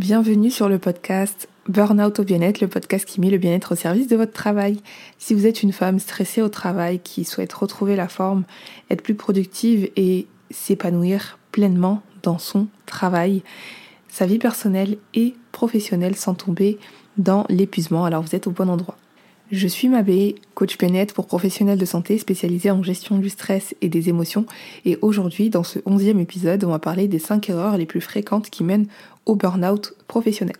Bienvenue sur le podcast Burnout au bien-être, le podcast qui met le bien-être au service de votre travail. Si vous êtes une femme stressée au travail qui souhaite retrouver la forme, être plus productive et s'épanouir pleinement dans son travail, sa vie personnelle et professionnelle sans tomber dans l'épuisement, alors vous êtes au bon endroit. Je suis Mabé, coach pénètre pour professionnels de santé spécialisé en gestion du stress et des émotions. Et aujourd'hui, dans ce onzième épisode, on va parler des 5 erreurs les plus fréquentes qui mènent au burn-out professionnel.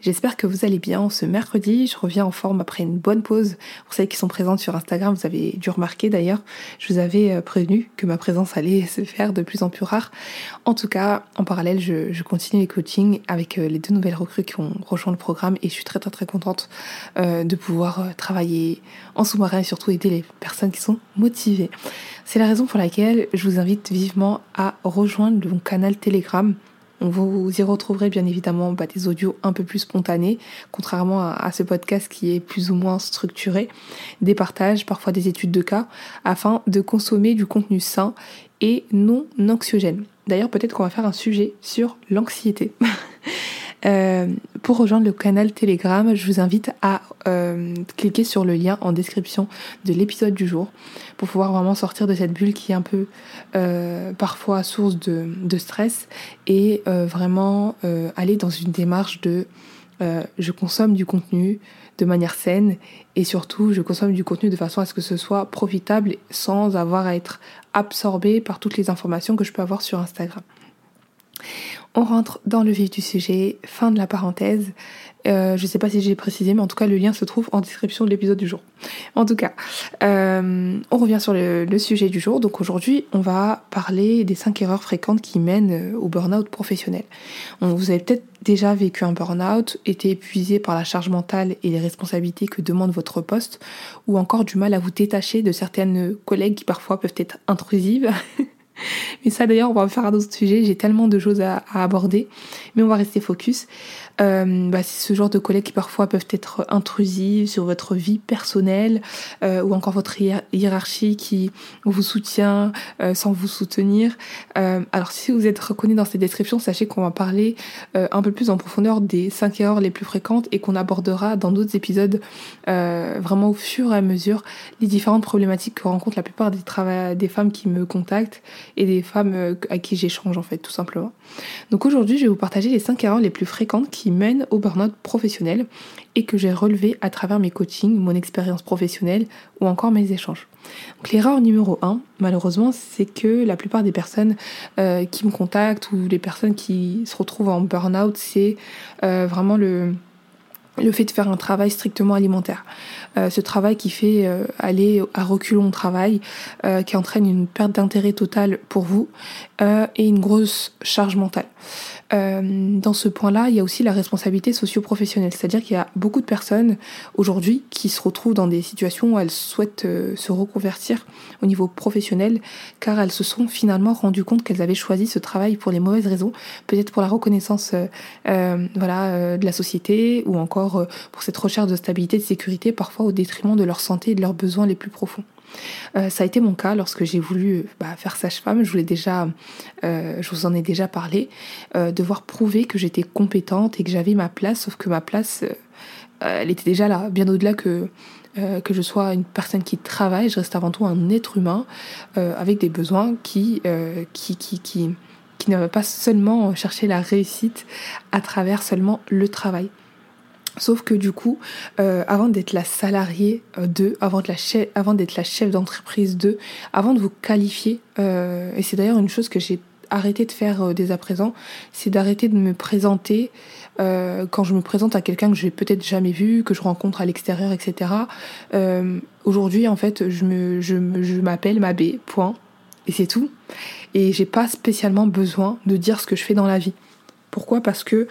J'espère que vous allez bien. Ce mercredi, je reviens en forme après une bonne pause. Pour celles qui sont présentes sur Instagram, vous avez dû remarquer d'ailleurs, je vous avais euh, prévenu que ma présence allait se faire de plus en plus rare. En tout cas, en parallèle, je, continue les coachings avec euh, les deux nouvelles recrues qui ont rejoint le programme et je suis très très très contente euh, de pouvoir travailler en sous-marin et surtout aider les personnes qui sont motivées. C'est la raison pour laquelle je vous invite vivement à rejoindre mon canal Telegram vous y retrouverez bien évidemment bah, des audios un peu plus spontanés, contrairement à, ce podcast qui est plus ou moins structuré, des partages, parfois des études de cas, afin de consommer du contenu sain et non anxiogène. D'ailleurs, peut-être qu'on va faire un sujet sur l'anxiété. Euh, pour rejoindre le canal Telegram, je vous invite à euh, cliquer sur le lien en description de l'épisode du jour pour pouvoir vraiment sortir de cette bulle qui est un peu euh, parfois source de, de stress et vraiment aller dans une démarche de je consomme du contenu de manière saine et surtout je consomme du contenu de façon à ce que ce soit profitable sans avoir à être absorbé par toutes les informations que je peux avoir sur Instagram. On rentre dans le vif du sujet, fin de la parenthèse. Euh, je ne sais pas si j'ai précisé, mais en tout cas, le lien se trouve en description de l'épisode du jour. En tout cas, euh, on revient sur le, sujet du jour. Donc aujourd'hui, on va parler des 5 erreurs fréquentes qui mènent euh, au burn-out professionnel. vous avez peut-être déjà vécu un burn-out, été épuisé par la charge mentale et les responsabilités que demande votre poste, ou encore du mal à vous détacher de certaines collègues qui parfois peuvent être intrusives. Mais ça d'ailleurs, on va faire un autre sujet, j'ai tellement de choses à, aborder, mais on va rester focus. Euh, bah, c'est ce genre de collègues qui parfois peuvent être intrusives sur votre vie personnelle euh, ou encore votre hiérarchie qui vous soutient euh, sans vous soutenir. Euh, alors si vous êtes reconnu dans ces descriptions, sachez qu'on va parler euh, un peu plus en profondeur des 5 erreurs les plus fréquentes et qu'on abordera dans d'autres épisodes vraiment au fur et à mesure les différentes problématiques que rencontrent la plupart des, des femmes qui me contactent et des femmes à qui j'échange en fait tout simplement. Donc aujourd'hui je vais vous partager les 5 erreurs les plus fréquentes qui mène au burn-out professionnel et que j'ai relevé à travers mes coachings, mon expérience professionnelle ou encore mes échanges. Donc l'erreur numéro 1, malheureusement, c'est que la plupart des personnes euh, qui me contactent ou les personnes qui se retrouvent en burn-out, c'est euh, vraiment le le fait de faire un travail strictement alimentaire. Euh, ce travail qui fait euh, aller à reculons au travail, euh, qui entraîne une perte d'intérêt totale pour vous et une grosse charge mentale. Dans ce point-là, il y a aussi la responsabilité socio-professionnelle, c'est-à-dire qu'il y a beaucoup de personnes aujourd'hui qui se retrouvent dans des situations où elles souhaitent se reconvertir au niveau professionnel, car elles se sont finalement rendues compte qu'elles avaient choisi ce travail pour les mauvaises raisons, peut-être pour la reconnaissance voilà, de la société ou encore euh, pour cette recherche de stabilité, de sécurité, parfois au détriment de leur santé et de leurs besoins les plus profonds. Euh, ça a été mon cas lorsque j'ai voulu bah, faire sage-femme. Je voulais déjà, euh, je vous en ai déjà parlé, devoir prouver que j'étais compétente et que j'avais ma place. Sauf que ma place, elle était déjà là, bien au-delà que que je sois une personne qui travaille. Je reste avant tout un être humain avec des besoins qui ne va pas seulement chercher la réussite à travers seulement le travail. Sauf que du coup, euh, avant d'être la salariée euh, de, avant, de la chef, avant d'être la chef d'entreprise de, avant de vous qualifier, euh, et c'est d'ailleurs une chose que j'ai arrêté de faire dès à présent, c'est d'arrêter de me présenter quand je me présente à quelqu'un que j'ai peut-être jamais vu, que je rencontre à l'extérieur, etc. Aujourd'hui, en fait, je me, je, je m'appelle Mabé, point, et c'est tout. Et j'ai pas spécialement besoin de dire ce que je fais dans la vie. Pourquoi? Parce que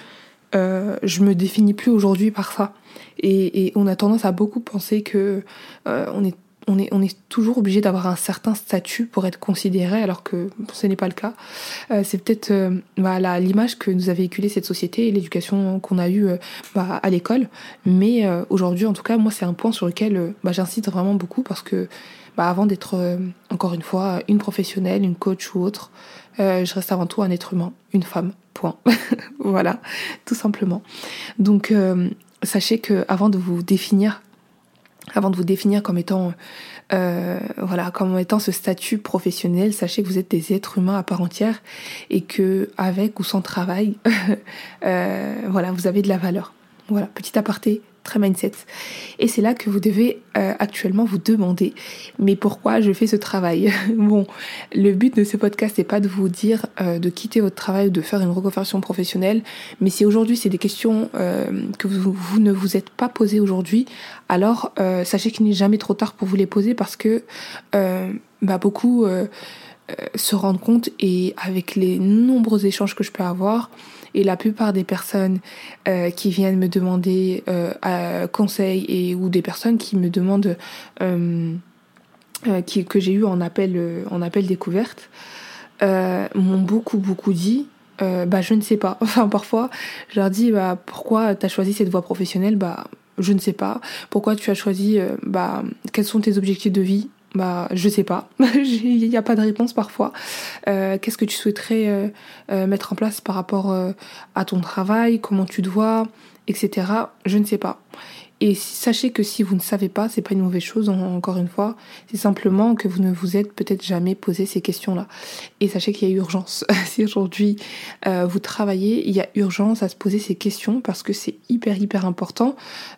euh, je me définis plus aujourd'hui par ça. Et, on a tendance à beaucoup penser que euh, on est on est, on est toujours obligé d'avoir un certain statut pour être considéré, alors que ce n'est pas le cas. Euh, c'est peut-être bah, l'image que nous a véhiculée cette société et l'éducation qu'on a eue bah, à l'école. Mais aujourd'hui, en tout cas, moi, c'est un point sur lequel bah, j'incite vraiment beaucoup parce que bah, avant d'être, encore une fois, une professionnelle, une coach ou autre, je reste avant tout un être humain, une femme, point. voilà, tout simplement. Donc, sachez que avant de vous définir, avant de vous définir comme étant euh, voilà, comme étant ce statut professionnel, sachez que vous êtes des êtres humains à part entière et que avec ou sans travail, euh, voilà, vous avez de la valeur. Voilà, petit aparté très mindset. Et c'est là que vous devez euh, actuellement vous demander, mais pourquoi je fais ce travail? Bon, le but de ce podcast n'est pas de vous dire euh, de quitter votre travail ou de faire une reconversion professionnelle, mais si aujourd'hui c'est des questions euh, que vous, ne vous êtes pas posées aujourd'hui, alors sachez qu'il n'est jamais trop tard pour vous les poser parce que bah, beaucoup se rendent compte et avec les nombreux échanges que je peux avoir, et la plupart des personnes euh, qui viennent me demander euh, conseil et ou des personnes qui me demandent euh, qui, que j'ai eu en appel en appel découverte m'ont beaucoup beaucoup dit bah je ne sais pas. Enfin parfois je leur dis bah pourquoi tu as choisi cette voie professionnelle? Bah je ne sais pas. Pourquoi tu as choisi bah quels sont tes objectifs de vie? Bah, je sais pas. Il n'y a pas de réponse parfois. Euh, Qu'est-ce que tu souhaiterais euh, euh, mettre en place par rapport à ton travail? Comment tu te vois? Etc. Je ne sais pas. Et sachez que si vous ne savez pas, c'est pas une mauvaise chose, encore une fois. C'est simplement que vous ne vous êtes peut-être jamais posé ces questions-là. Et sachez qu'il y a urgence. si aujourd'hui euh, vous travaillez, il y a urgence à se poser ces questions parce que c'est hyper hyper important.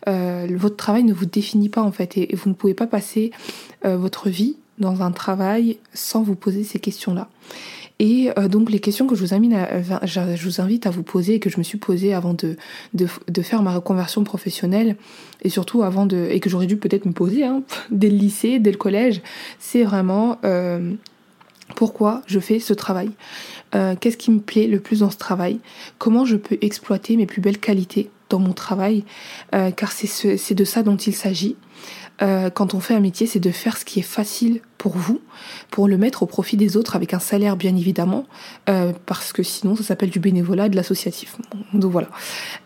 Euh, votre travail ne vous définit pas en fait et, vous ne pouvez pas passer euh, votre vie dans un travail sans vous poser ces questions-là. Et euh, donc les questions que je vous, invite à, je vous invite à vous poser et que je me suis posée avant de, de, de faire ma reconversion professionnelle et surtout avant de et que j'aurais dû peut-être me poser hein, dès le lycée, dès le collège, c'est vraiment euh, pourquoi je fais ce travail? Euh, Qu'est-ce qui me plaît le plus dans ce travail? Comment je peux exploiter mes plus belles qualités dans mon travail? Euh, Car c'est ce, de ça dont il s'agit. Euh, quand on fait un métier, c'est de faire ce qui est facile pour vous, pour le mettre au profit des autres avec un salaire bien évidemment, euh, parce que sinon ça s'appelle du bénévolat, de l'associatif. Donc voilà.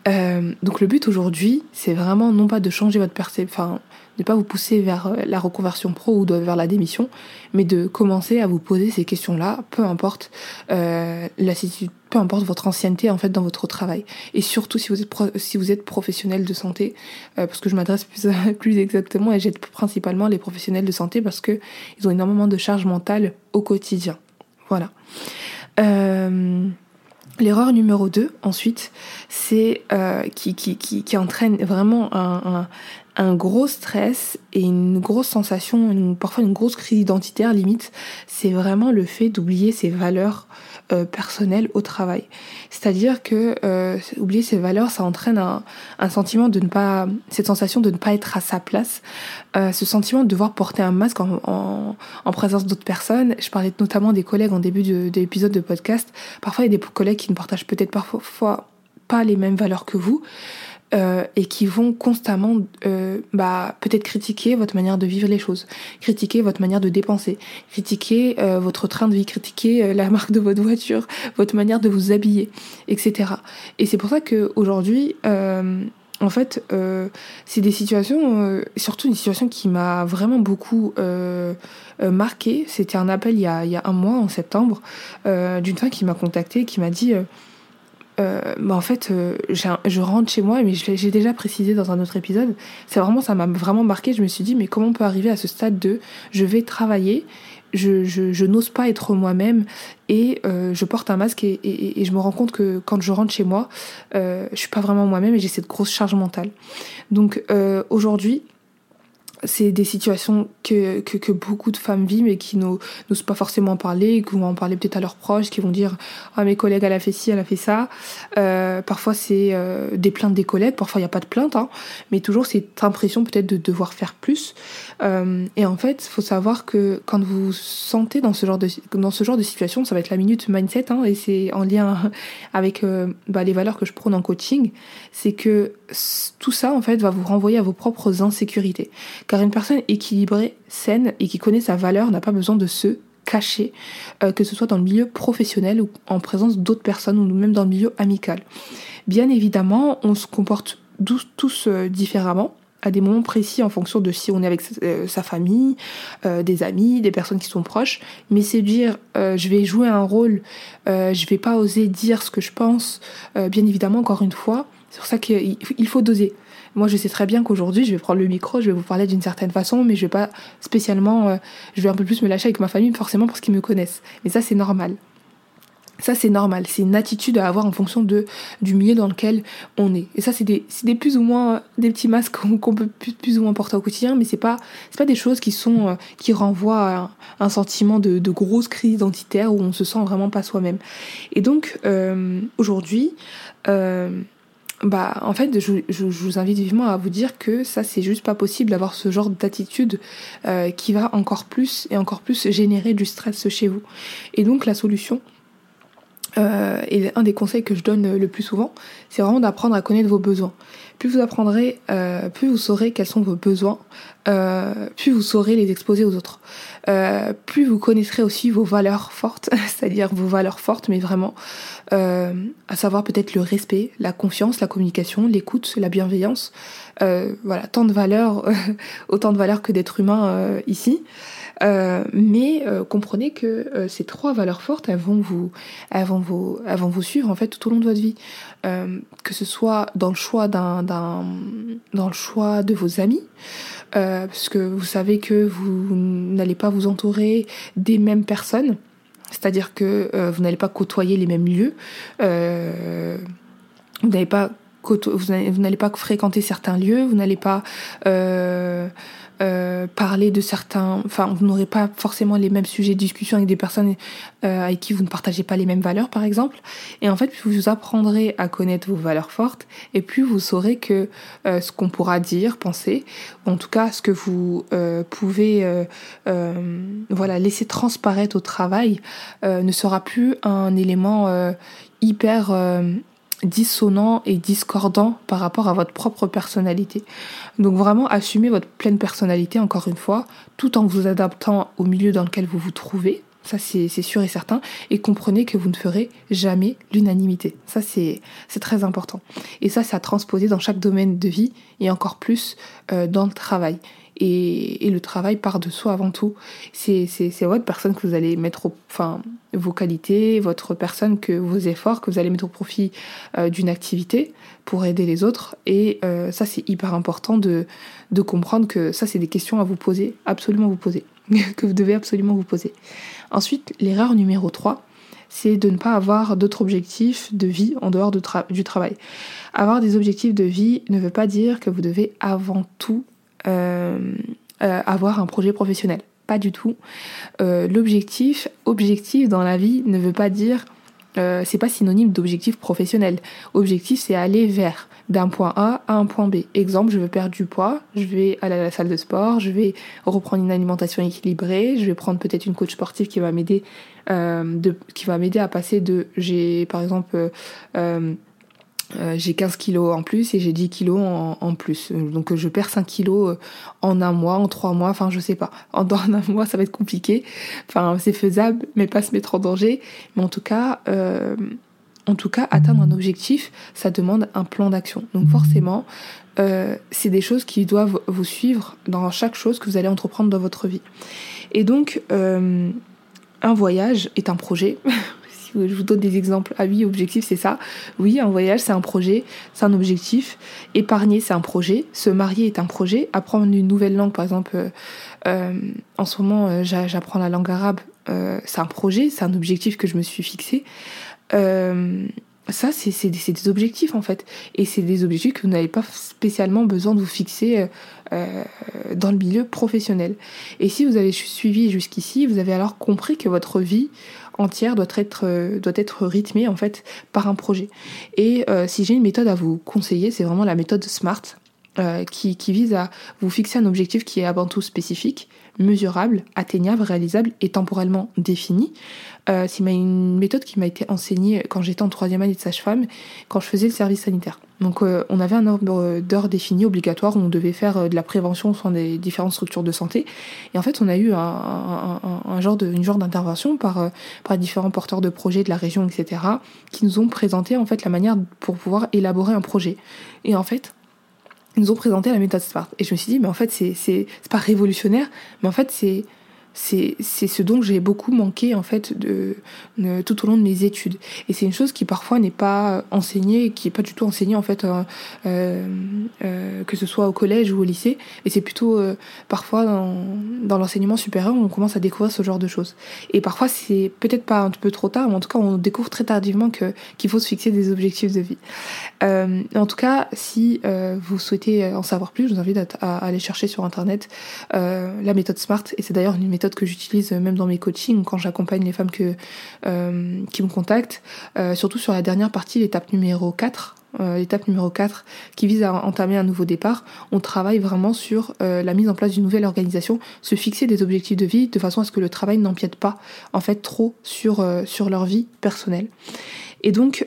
Euh, donc le but aujourd'hui, c'est vraiment non pas de changer votre perception, enfin ne pas vous pousser vers euh, la reconversion pro ou vers la démission, mais de commencer à vous poser ces questions-là, peu importe euh, la peu importe votre ancienneté en fait dans votre travail, et surtout si vous êtes si vous êtes professionnel de santé, euh, parce que je m'adresse plus, plus exactement et j'aide principalement les professionnels de santé parce que ils ont énormément de charge mentale au quotidien. Voilà. Euh, L'erreur numéro 2, ensuite, c'est euh, qui, qui, qui, qui, entraîne vraiment un, un, un, gros stress et une grosse sensation, une, parfois une grosse crise identitaire limite, c'est vraiment le fait d'oublier ses valeurs euh, personnelles au travail. C'est-à-dire que euh, oublier ses valeurs, ça entraîne un, un, sentiment de ne pas, cette sensation de ne pas être à sa place, euh, ce sentiment de devoir porter un masque en, en, en présence d'autres personnes. Je parlais notamment des collègues en début de, de l'épisode de podcast. Parfois, il y a des collègues qui ne partagent peut-être parfois pas les mêmes valeurs que vous. Euh, et qui vont constamment euh, bah, peut-être critiquer votre manière de vivre les choses, critiquer votre manière de dépenser, critiquer euh, votre train de vie, critiquer euh, la marque de votre voiture, votre manière de vous habiller, etc. Et c'est pour ça que aujourd'hui, euh, en fait, c'est des situations, surtout une situation qui m'a vraiment beaucoup marqué. C'était un appel il y, a, il y a un mois, en septembre, d'une femme qui m'a contacté, qui m'a dit euh, bah en fait, euh, je rentre chez moi, mais j'ai déjà précisé dans un autre épisode. C'est vraiment, ça m'a vraiment marqué. Je me suis dit, mais comment on peut arriver à ce stade de, je vais travailler, je, je, je n'ose pas être moi-même et euh, je porte un masque et, et, et, je me rends compte que quand je rentre chez moi, euh, je suis pas vraiment moi-même et j'ai cette grosse charge mentale. Donc euh, aujourd'hui, c'est des situations que, que, que, beaucoup de femmes vivent et qui n'osent pas forcément parler, qui vont en parler peut-être à leurs proches, qui vont dire ah mes collègues elle a fait ci, elle a fait ça. Euh, parfois c'est euh, des plaintes des collègues, parfois il n'y a pas de plainte, hein, mais toujours cette impression peut-être de devoir faire plus. Euh, et en fait, faut savoir que quand vous sentez dans ce genre de dans ce genre de situation, ça va être la minute mindset, hein, et c'est en lien avec euh, bah, les valeurs que je prône en coaching, c'est que tout ça en fait va vous renvoyer à vos propres insécurités. Car une personne équilibrée, saine et qui connaît sa valeur n'a pas besoin de se cacher, euh, que ce soit dans le milieu professionnel ou en présence d'autres personnes ou même dans le milieu amical. Bien évidemment, on se comporte tous, euh, différemment à des moments précis en fonction de si on est avec sa famille, des amis, des personnes qui sont proches. Mais c'est dire je vais jouer un rôle, je vais pas oser dire ce que je pense. bien évidemment, encore une fois, c'est pour ça qu'il faut doser. Moi, je sais très bien qu'aujourd'hui, je vais prendre le micro, je vais vous parler d'une certaine façon, mais je vais pas spécialement, euh, je vais un peu plus me lâcher avec ma famille, forcément parce qu'ils me connaissent. Mais ça, c'est normal. Ça, c'est normal. C'est une attitude à avoir en fonction de, du milieu dans lequel on est. Et ça, c'est des, des plus ou moins, des petits masques qu'on peut plus, ou moins porter au quotidien, mais c'est pas, pas des choses qui sont, euh, qui renvoient à un, sentiment de, de, grosse crise identitaire où on se sent vraiment pas soi-même. Et donc, euh, aujourd'hui, bah en fait je, vous invite vivement à vous dire que ça c'est juste pas possible d'avoir ce genre d'attitude euh, qui va encore plus et encore plus générer du stress chez vous. Et donc la solution euh, et un des conseils que je donne le plus souvent, c'est vraiment d'apprendre à connaître vos besoins. Plus vous apprendrez, euh, plus vous saurez quels sont vos besoins, euh, plus vous saurez les exposer aux autres. Euh, plus vous connaîtrez aussi vos valeurs fortes, c'est-à-dire vos valeurs fortes, mais vraiment, euh, à savoir peut-être le respect, la confiance, la communication, l'écoute, la bienveillance. Euh, voilà, tant de valeurs, autant de valeurs que d'êtres humains ici. Euh, mais euh, comprenez que euh, ces trois valeurs fortes, elles vont vous, elles vont vous, elles vont vous suivre en fait tout au long de votre vie. que ce soit dans le choix d'un, d'un dans le choix de vos amis, parce que vous savez que vous n'allez pas vous entourer des mêmes personnes. C'est-à-dire que vous n'allez pas côtoyer les mêmes lieux. vous n'allez pas vous n'allez pas fréquenter certains lieux, vous n'allez pas euh, euh, parler de certains, enfin vous n'aurez pas forcément les mêmes sujets de discussion avec des personnes euh, avec qui vous ne partagez pas les mêmes valeurs par exemple. Et en fait, plus vous apprendrez à connaître vos valeurs fortes, et plus vous saurez que euh, ce qu'on pourra dire, penser, ou en tout cas ce que vous euh, pouvez voilà laisser transparaître au travail, ne sera plus un élément hyper dissonant et discordant par rapport à votre propre personnalité. Donc vraiment assumez votre pleine personnalité encore une fois, tout en vous adaptant au milieu dans lequel vous vous trouvez. Ça, c'est sûr et certain. Et comprenez que vous ne ferez jamais l'unanimité. Ça, c'est très important. Et ça, c'est à transposer dans chaque domaine de vie et encore plus euh, dans le travail. Et, le travail part de soi avant tout. C'est votre personne que vous allez mettre enfin, vos qualités, votre personne, que vos efforts que vous allez mettre au profit euh, d'une activité pour aider les autres. Et euh, ça, c'est hyper important de, comprendre que ça, c'est des questions à vous poser, absolument vous poser, que vous devez absolument vous poser. Ensuite, l'erreur numéro 3, c'est de ne pas avoir d'autres objectifs de vie en dehors de du travail. Avoir des objectifs de vie ne veut pas dire que vous devez avant tout avoir un projet professionnel. Pas du tout. Euh, l'objectif, objectif dans la vie ne veut pas dire, c'est pas synonyme d'objectif professionnel. Objectif, c'est aller vers d'un point A à un point B. Exemple, je veux perdre du poids, je vais aller à la salle de sport, je vais reprendre une alimentation équilibrée, je vais prendre peut-être une coach sportive qui va m'aider, de, qui va m'aider à passer de, j'ai par exemple euh, j'ai 15 kilos en plus et j'ai 10 kilos en, plus. Donc je perds 5 kilos euh, en un mois, en trois mois, enfin je sais pas. En, dans un mois ça va être compliqué. Enfin c'est faisable, mais pas se mettre en danger. Mais en tout cas, euh, en tout cas atteindre un objectif, ça demande un plan d'action. Donc forcément, c'est des choses qui doivent vous suivre dans chaque chose que vous allez entreprendre dans votre vie. Et donc un voyage est un projet. je vous donne des exemples. Ah oui, objectif, c'est ça. Oui, un voyage, c'est un projet, c'est un objectif. Épargner, c'est un projet. Se marier est un projet. Apprendre une nouvelle langue, par exemple, euh, euh, en ce moment, euh, j'apprends la langue arabe. c'est un projet, c'est un objectif que je me suis fixé. ça, c'est des, des, objectifs en fait. Et c'est des objectifs que vous n'avez pas spécialement besoin de vous fixer dans le milieu professionnel. Et si vous avez suivi jusqu'ici, vous avez alors compris que votre vie, entière doit être, euh, doit rythmée en fait par un projet. Et euh, si j'ai une méthode à vous conseiller, c'est vraiment la méthode SMART. Euh, qui, vise à vous fixer un objectif qui est avant tout spécifique, mesurable, atteignable, réalisable et temporellement défini. Euh, c'est une méthode qui m'a été enseignée quand j'étais en troisième année de sage-femme, quand je faisais le service sanitaire. Donc euh, on avait un nombre d'heures définies obligatoires où on devait faire euh, de la prévention au sein des différentes structures de santé. Et en fait, on a eu un, un, un, genre de, une genre d'intervention par, par différents porteurs de projets de la région, etc., qui nous ont présenté en fait la manière pour pouvoir élaborer un projet. Et en fait, nous ont présenté la méthode SMART. Et je me suis dit, mais en fait, c'est pas révolutionnaire, mais en fait, c'est c'est ce dont j'ai beaucoup manqué en fait de, tout au long de mes études. Et c'est une chose qui parfois n'est pas enseignée qui est pas du tout enseignée en fait euh, euh, euh, que ce soit au collège ou au lycée. Et c'est plutôt parfois dans, dans l'enseignement supérieur où on commence à découvrir ce genre de choses. Et parfois c'est peut-être pas un peu trop tard mais en tout cas on découvre très tardivement que qu'il faut se fixer des objectifs de vie. En tout cas si vous souhaitez en savoir plus je vous invite à, à aller chercher sur internet la méthode SMART. Et c'est d'ailleurs une méthode que j'utilise même dans mes coachings quand j'accompagne les femmes que, euh, qui me contactent, euh, surtout sur la dernière partie, l'étape numéro 4. Euh, l'étape numéro 4 qui vise à entamer un nouveau départ, on travaille vraiment sur la mise en place d'une nouvelle organisation, se fixer des objectifs de vie de façon à ce que le travail n'empiète pas en fait trop sur, sur leur vie personnelle. Et donc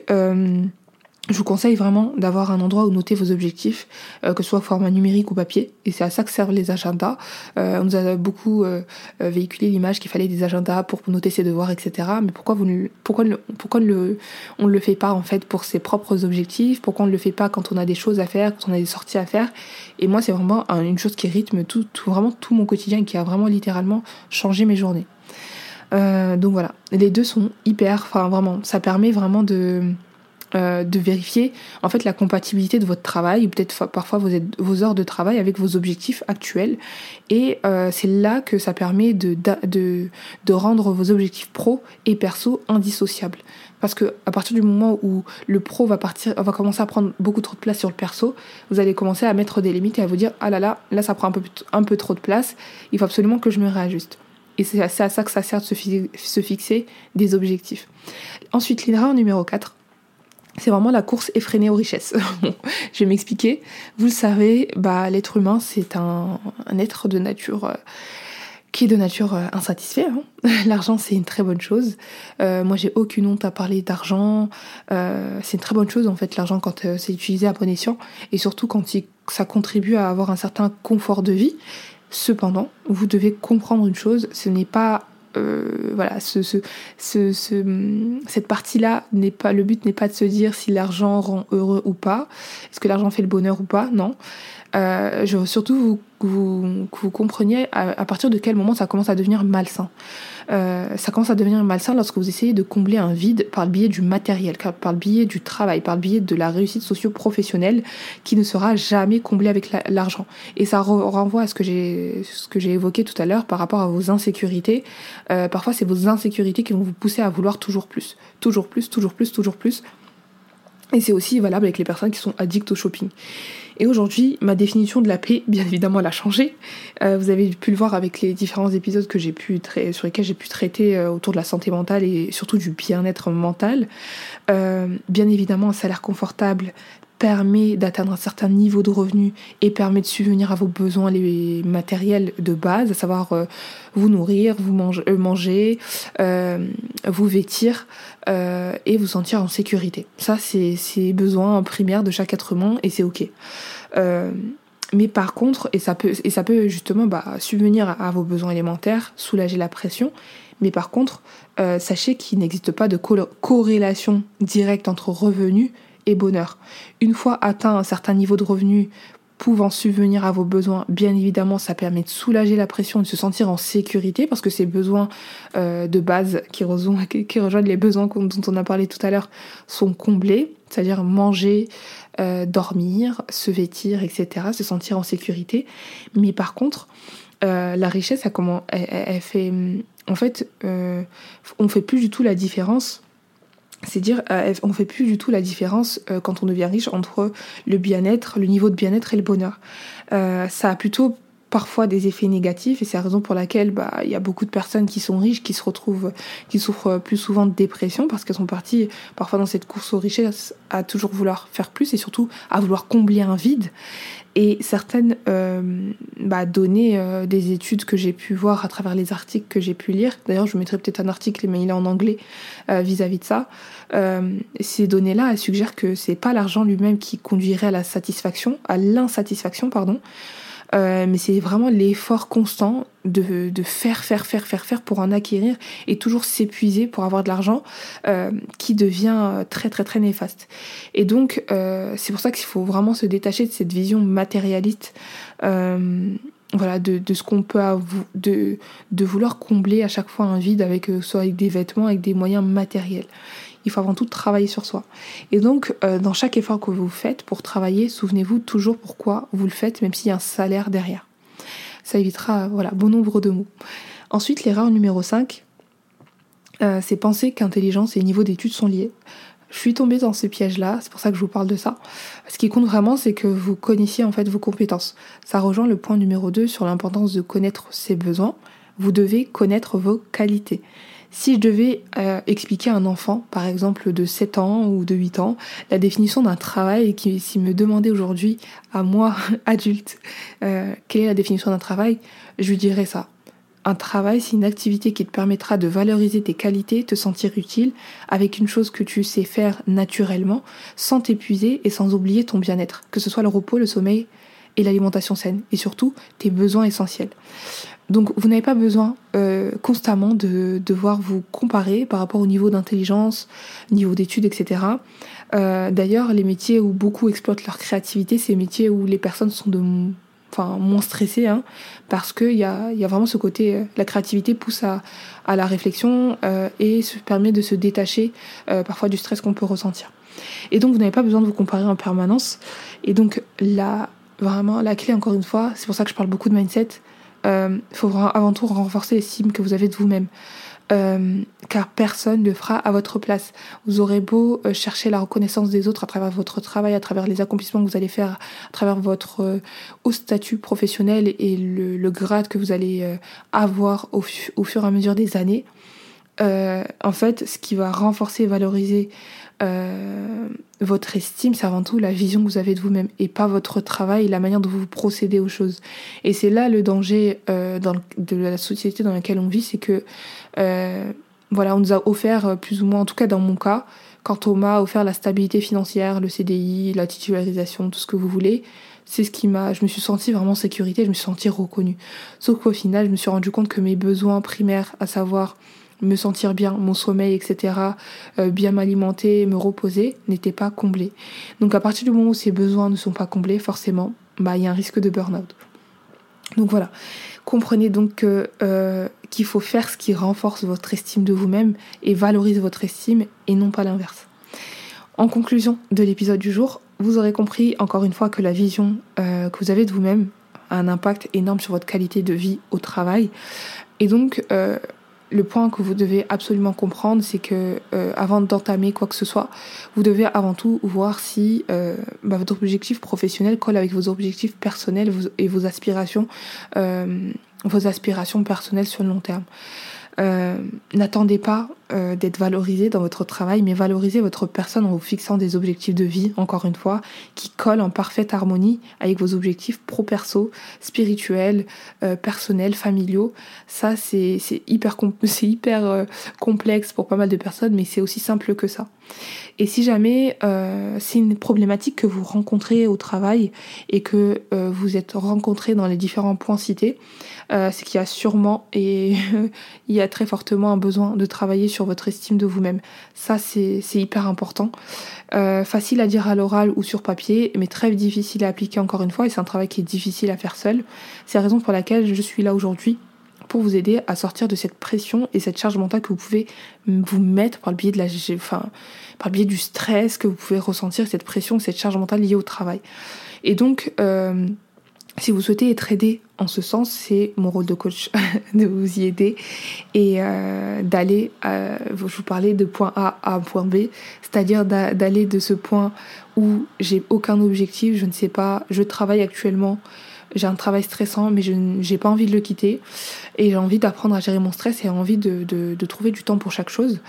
je vous conseille vraiment d'avoir un endroit où noter vos objectifs, euh, que ce soit format numérique ou papier, et c'est à ça que servent les agendas. Euh, on nous a beaucoup euh, véhiculé l'image qu'il fallait des agendas pour noter ses devoirs, etc. Mais pourquoi vous ne, pourquoi pourquoi le, on ne le fait pas en fait pour ses propres objectifs? Pourquoi on ne le fait pas quand on a des choses à faire, quand on a des sorties à faire? Et moi, c'est vraiment une chose qui rythme tout, tout, vraiment tout mon quotidien et qui a vraiment littéralement changé mes journées. donc voilà, les deux sont hyper, enfin vraiment, ça permet vraiment de euh, de vérifier en fait la compatibilité de votre travail ou peut-être parfois vos, vos, heures de travail avec vos objectifs actuels. Et euh, c'est là que ça permet de, de, de, rendre vos objectifs pro et perso indissociables. Parce que à partir du moment où le pro va partir va commencer à prendre beaucoup trop de place sur le perso vous allez commencer à mettre des limites et à vous dire ah là là là ça prend un peu, un peu trop de place il faut absolument que je me réajuste. Et c'est à ça que ça sert de se, fixer des objectifs. Ensuite, l'INRA numéro 4, c'est vraiment la course effrénée aux richesses. je vais m'expliquer. Vous le savez, bah, l'être humain, c'est un, être de nature euh, qui est de nature euh, insatisfait. Hein. L'argent, c'est une très bonne chose. Euh, moi, j'ai aucune honte à parler d'argent. c'est une très bonne chose, en fait, l'argent, quand c'est utilisé à bon escient. Et surtout quand ça contribue à avoir un certain confort de vie. Cependant, vous devez comprendre une chose, ce n'est pas euh, voilà, ce, ce, ce, cette partie-là n'est pas le but n'est pas de se dire si l'argent rend heureux ou pas, est-ce que l'argent fait le bonheur ou pas, non. Euh, je veux surtout vous, vous, que vous compreniez à, partir de quel moment ça commence à devenir malsain. Euh, ça commence à devenir malsain lorsque vous essayez de combler un vide par le biais du matériel, par le biais du travail, par le biais de la réussite socio-professionnelle qui ne sera jamais comblée avec l'argent. Et ça renvoie à ce que j'ai évoqué tout à l'heure par rapport à vos insécurités. Euh, parfois, c'est vos insécurités qui vont vous pousser à vouloir toujours plus, toujours plus, toujours plus, toujours plus. Et c'est aussi valable avec les personnes qui sont addictes au shopping. Et aujourd'hui, ma définition de la paix, bien évidemment, elle a changé. Euh, vous avez pu le voir avec les différents épisodes que j'ai pu sur lesquels j'ai pu traiter euh, autour de la santé mentale et surtout du bien-être mental. Euh, bien évidemment, un salaire confortable, permet d'atteindre un certain niveau de revenu et permet de subvenir à vos besoins les matériels de base, à savoir euh, vous nourrir, vous manger, euh, manger euh, vous vêtir et vous sentir en sécurité. Ça, c'est besoins primaires de chaque être humain et c'est ok. mais par contre, et ça peut, et ça peut justement bah, subvenir à, vos besoins élémentaires, soulager la pression, mais par contre, sachez qu'il n'existe pas de corrélation directe entre revenus bonheur. Une fois atteint un certain niveau de revenu pouvant subvenir à vos besoins, bien évidemment, ça permet de soulager la pression, de se sentir en sécurité, parce que ces besoins euh, de base qui, rejoignent, les besoins dont on a parlé tout à l'heure sont comblés, c'est-à-dire manger, euh, dormir, se vêtir, etc., se sentir en sécurité. Mais par contre, euh, la richesse, elle, comment, elle, fait, en fait, on fait plus du tout la différence c'est dire euh, on fait plus du tout la différence euh, quand on devient riche entre le bien-être, le niveau de bien-être et le bonheur. Euh, ça a plutôt parfois des effets négatifs et c'est la raison pour laquelle bah il y a beaucoup de personnes qui sont riches qui se retrouvent qui souffrent plus souvent de dépression parce qu'elles sont parties parfois dans cette course aux richesses à toujours vouloir faire plus et surtout à vouloir combler un vide et certaines euh, bah, données euh, des études que j'ai pu voir à travers les articles que j'ai pu lire, d'ailleurs je mettrai peut-être un article, mais il est en anglais euh, vis-à-vis de ça, ces données-là, elles suggèrent que c'est pas l'argent lui-même qui conduirait à la satisfaction, à l'insatisfaction, pardon, Euh, mais c'est vraiment l'effort constant de, de, faire, faire, faire, faire, faire pour en acquérir et toujours s'épuiser pour avoir de l'argent euh, qui devient très, très, très néfaste. Et donc, euh, c'est pour ça qu'il faut vraiment se détacher de cette vision matérialiste. Euh, voilà, de, de ce qu'on peut de, de vouloir combler à chaque fois un vide avec euh, soit avec des vêtements, avec des moyens matériels. Il faut avant tout travailler sur soi. Et donc, euh, dans chaque effort que vous faites pour travailler, souvenez-vous toujours pourquoi vous le faites, même s'il y a un salaire derrière. Ça évitera voilà, bon nombre de mots. Ensuite, l'erreur numéro 5, euh, c'est penser qu'intelligence et niveau d'études sont liés. Je suis tombée dans ce piège-là, c'est pour ça que je vous parle de ça. Ce qui compte vraiment, c'est que vous connaissiez en fait vos compétences. Ça rejoint le point numéro 2 sur l'importance de connaître ses besoins. Vous devez connaître vos qualités. Si je devais euh, expliquer à un enfant, par exemple de 7 ans ou de 8 ans, la définition d'un travail, et qui s'il me demandait aujourd'hui, à moi, adulte, euh, quelle est la définition d'un travail, je lui dirais ça. Un travail, c'est une activité qui te permettra de valoriser tes qualités, te sentir utile, avec une chose que tu sais faire naturellement, sans t'épuiser et sans oublier ton bien-être, que ce soit le repos, le sommeil et l'alimentation saine, et surtout tes besoins essentiels. Donc vous n'avez pas besoin euh, constamment de devoir vous comparer par rapport au niveau d'intelligence, niveau d'études, etc. Euh, D'ailleurs, les métiers où beaucoup exploitent leur créativité, c'est les métiers où les personnes sont de enfin moins stressé, hein, parce qu'il y a, y a vraiment ce côté, euh, la créativité pousse à, à la réflexion euh, et se permet de se détacher euh, parfois du stress qu'on peut ressentir. Et donc vous n'avez pas besoin de vous comparer en permanence. Et donc là, vraiment, la clé encore une fois, c'est pour ça que je parle beaucoup de mindset, il faut avant tout renforcer l'estime que vous avez de vous-même. Euh, car personne ne fera à votre place. Vous aurez beau euh, chercher la reconnaissance des autres à travers votre travail, à travers les accomplissements que vous allez faire, à travers votre euh, haut statut professionnel et le, grade que vous allez avoir au, au, fur et à mesure des années. en fait, ce qui va renforcer et valoriser euh, votre estime, c'est avant tout la vision que vous avez de vous-même et pas votre travail et la manière dont vous procédez aux choses. Et c'est là le danger euh, de la société dans laquelle on vit, c'est que euh, voilà, on nous a offert euh, plus ou moins, en tout cas dans mon cas, quand on m'a offert la stabilité financière, le CDI, la titularisation, tout ce que vous voulez, c'est ce qui m'a, je me suis sentie vraiment en sécurité, je me suis sentie reconnue. Sauf qu'au final, je me suis rendu compte que mes besoins primaires, à savoir me sentir bien, mon sommeil, etc., euh, bien m'alimenter, me reposer, n'était pas comblé. Donc à partir du moment où ces besoins ne sont pas comblés, forcément, bah il y a un risque de burn-out. Donc voilà, comprenez donc euh, qu'il faut faire ce qui renforce votre estime de vous-même et valorise votre estime et non pas l'inverse. En conclusion de l'épisode du jour, vous aurez compris encore une fois que la vision euh, que vous avez de vous-même a un impact énorme sur votre qualité de vie au travail. Et donc, le point que vous devez absolument comprendre, c'est que euh, avant d'entamer quoi que ce soit, vous devez avant tout voir si euh, bah, votre objectif professionnel colle avec vos objectifs personnels et vos aspirations, euh, vos aspirations personnelles sur le long terme. Euh, n'attendez pas euh, d'être valorisé dans votre travail, mais valorisez votre personne en vous fixant des objectifs de vie, encore une fois, qui collent en parfaite harmonie avec vos objectifs pro-perso, spirituels, euh, personnels, familiaux. Ça, c'est hyper, c'est hyper complexe pour pas mal de personnes, mais c'est aussi simple que ça. Et si jamais c'est une problématique que vous rencontrez au travail et que vous êtes rencontré dans les différents points cités, c'est qu'il y a sûrement et il y a très fortement un besoin de travailler sur votre estime de vous-même. Ça, c'est hyper important. Euh, facile à dire à l'oral ou sur papier, mais très difficile à appliquer encore une fois, et c'est un travail qui est difficile à faire seul. C'est la raison pour laquelle je suis là aujourd'hui pour vous aider à sortir de cette pression et cette charge mentale que vous pouvez vous mettre par le biais de la, enfin, par le biais du stress que vous pouvez ressentir, cette pression, cette charge mentale liée au travail. Et donc, euh, si vous souhaitez être aidé en ce sens, c'est mon rôle de coach de vous y aider et euh, d'aller, euh, je vous parlais de point A à point B, c'est-à-dire d'aller de ce point où j'ai aucun objectif, je ne sais pas, je travaille actuellement, j'ai un travail stressant, mais je n'ai pas envie de le quitter et j'ai envie d'apprendre à gérer mon stress et envie de, trouver du temps pour chaque chose.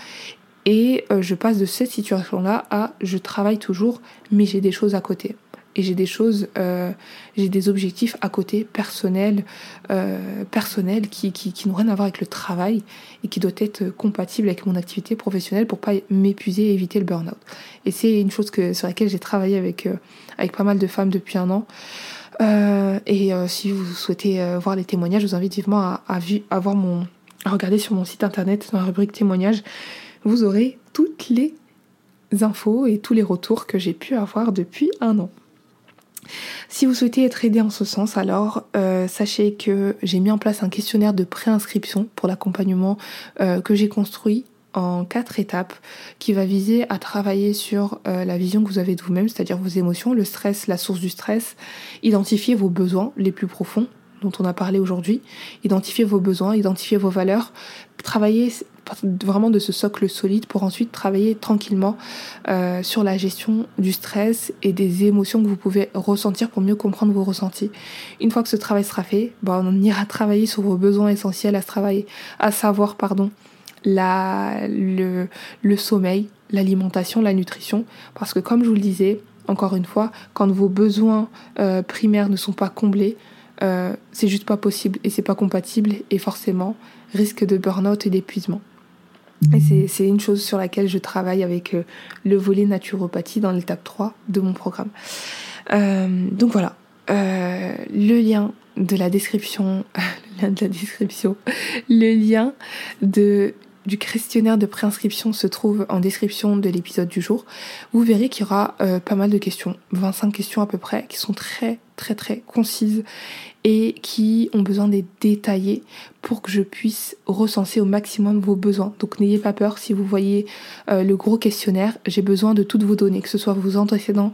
Et euh, je passe de cette situation-là à je travaille toujours, mais j'ai des choses à côté et j'ai des choses, euh, j'ai des objectifs à côté personnels, euh, personnels qui, qui, n'ont rien à voir avec le travail et qui doivent être compatibles avec mon activité professionnelle pour pas m'épuiser et éviter le burn-out. Et c'est une chose que, sur laquelle j'ai travaillé avec, euh, avec pas mal de femmes depuis un an. et si vous souhaitez voir les témoignages, je vous invite vivement à, à, voir mon, à regarder sur mon site internet dans la rubrique témoignages. Vous aurez toutes les infos et tous les retours que j'ai pu avoir depuis un an. Si vous souhaitez être aidé en ce sens, alors euh, sachez que j'ai mis en place un questionnaire de préinscription pour l'accompagnement euh, que j'ai construit en quatre étapes qui va viser à travailler sur euh, la vision que vous avez de vous-même, c'est-à-dire vos émotions, le stress, la source du stress, identifier vos besoins les plus profonds dont on a parlé aujourd'hui, identifier vos besoins, identifier vos valeurs, travailler vraiment de ce socle solide pour ensuite travailler tranquillement euh, sur la gestion du stress et des émotions que vous pouvez ressentir pour mieux comprendre vos ressentis. Une fois que ce travail sera fait, ben, on ira travailler sur vos besoins essentiels à travailler, à savoir pardon la, le, le sommeil, l'alimentation, la nutrition, parce que comme je vous le disais, encore une fois, quand vos besoins euh, primaires ne sont pas comblés, euh, c'est juste pas possible et c'est pas compatible et forcément risque de burn-out et d'épuisement. Et c'est une chose sur laquelle je travaille avec euh, le volet naturopathie dans l'étape 3 de mon programme. Euh, donc voilà, euh, le lien de la description, le lien de la description, le lien de du questionnaire de préinscription se trouve en description de l'épisode du jour. Vous verrez qu'il y aura euh, pas mal de questions, 25 questions à peu près, qui sont très très très concises et qui ont besoin d'être détaillées pour que je puisse recenser au maximum vos besoins. Donc n'ayez pas peur si vous voyez euh, le gros questionnaire, j'ai besoin de toutes vos données, que ce soit vos antécédents,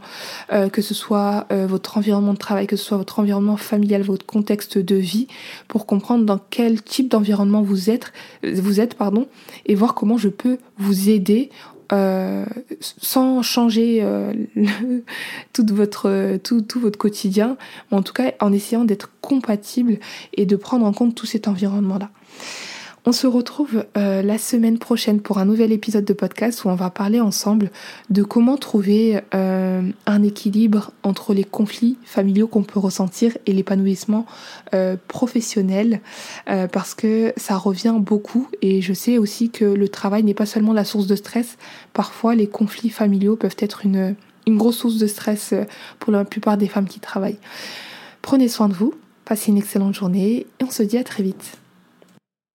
euh, que ce soit votre environnement de travail, que ce soit votre environnement familial, votre contexte de vie, pour comprendre dans quel type d'environnement vous êtes, vous êtes pardon, et voir comment je peux vous aider euh, sans changer euh, tout, votre, tout, tout votre quotidien, en tout cas en essayant d'être compatible et de prendre en compte tout cet environnement-là. On se retrouve euh, la semaine prochaine pour un nouvel épisode de podcast où on va parler ensemble de comment trouver euh, un équilibre entre les conflits familiaux qu'on peut ressentir et l'épanouissement euh, professionnel parce que ça revient beaucoup et je sais aussi que le travail n'est pas seulement la source de stress. Parfois les conflits familiaux peuvent être une, une grosse source de stress pour la plupart des femmes qui travaillent. Prenez soin de vous, passez une excellente journée et on se dit à très vite.